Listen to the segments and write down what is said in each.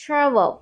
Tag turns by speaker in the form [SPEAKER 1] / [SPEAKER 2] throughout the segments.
[SPEAKER 1] travel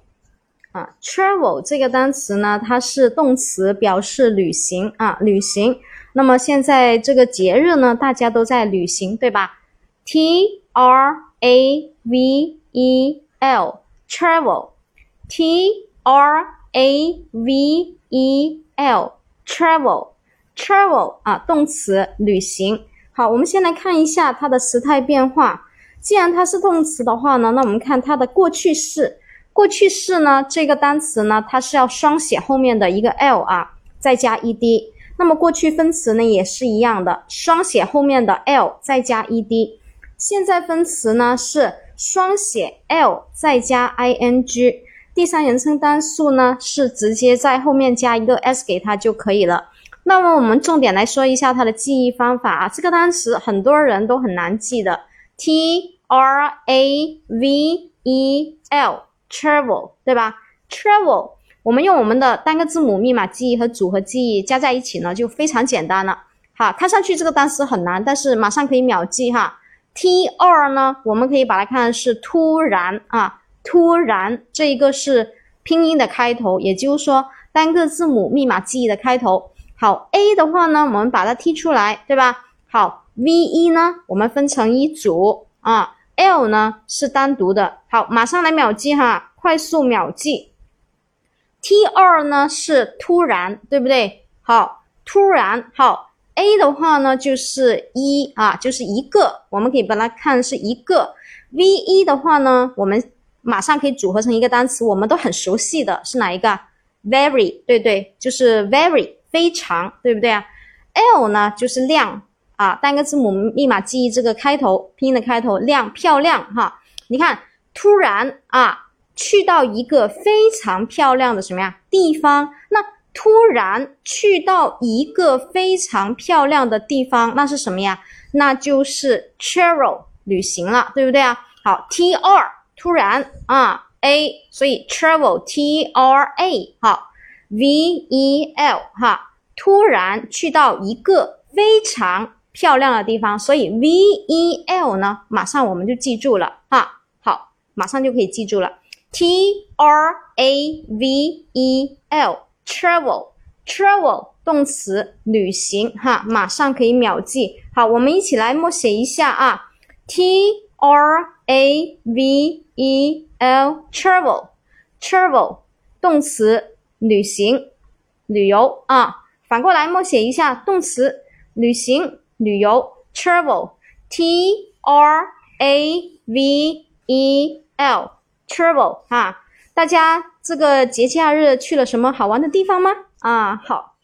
[SPEAKER 1] 啊，travel 这个单词呢，它是动词，表示旅行啊，旅行。那么现在这个节日呢，大家都在旅行，对吧？T R A V E L，travel，T R A V E L，travel，travel 啊，动词，旅行。好，我们先来看一下它的时态变化。既然它是动词的话呢，那我们看它的过去式。过去式呢，这个单词呢，它是要双写后面的一个 l 啊，再加 ed。那么过去分词呢，也是一样的，双写后面的 l 再加 ed。现在分词呢是双写 l 再加 ing。第三人称单数呢是直接在后面加一个 s 给它就可以了。那么我们重点来说一下它的记忆方法啊，这个单词很多人都很难记的，t r a v e l。Travel 对吧？travel 我们用我们的单个字母密码记忆和组合记忆加在一起呢，就非常简单了。好，看上去这个单词很难，但是马上可以秒记哈。T 二呢，我们可以把它看是突然啊，突然这一个是拼音的开头，也就是说单个字母密码记忆的开头。好，A 的话呢，我们把它踢出来，对吧？好，V 一呢，我们分成一组啊。L 呢是单独的，好，马上来秒记哈，快速秒记。T 二呢是突然，对不对？好，突然，好。A 的话呢就是一啊，就是一个，我们可以把它看是一个。V 一的话呢，我们马上可以组合成一个单词，我们都很熟悉的是哪一个？Very，对对，就是 very，非常，对不对啊？L 呢就是亮。啊，单个字母我们密码记忆这个开头拼音的开头亮漂亮哈，你看突然啊去到一个非常漂亮的什么呀地方？那突然去到一个非常漂亮的地方，那是什么呀？那就是 travel 旅行了，对不对啊？好，T R 突然啊 A，所以 travel T R A 好，V E L 哈，突然去到一个非常。漂亮的地方，所以 V E L 呢，马上我们就记住了哈。好，马上就可以记住了。T R A V E L travel travel 动词旅行哈，马上可以秒记。好，我们一起来默写一下啊。T R A V E L travel travel 动词旅行旅游啊。反过来默写一下动词旅行。旅游，travel，T R A V E L，travel 啊，大家这个节假日去了什么好玩的地方吗？啊，好。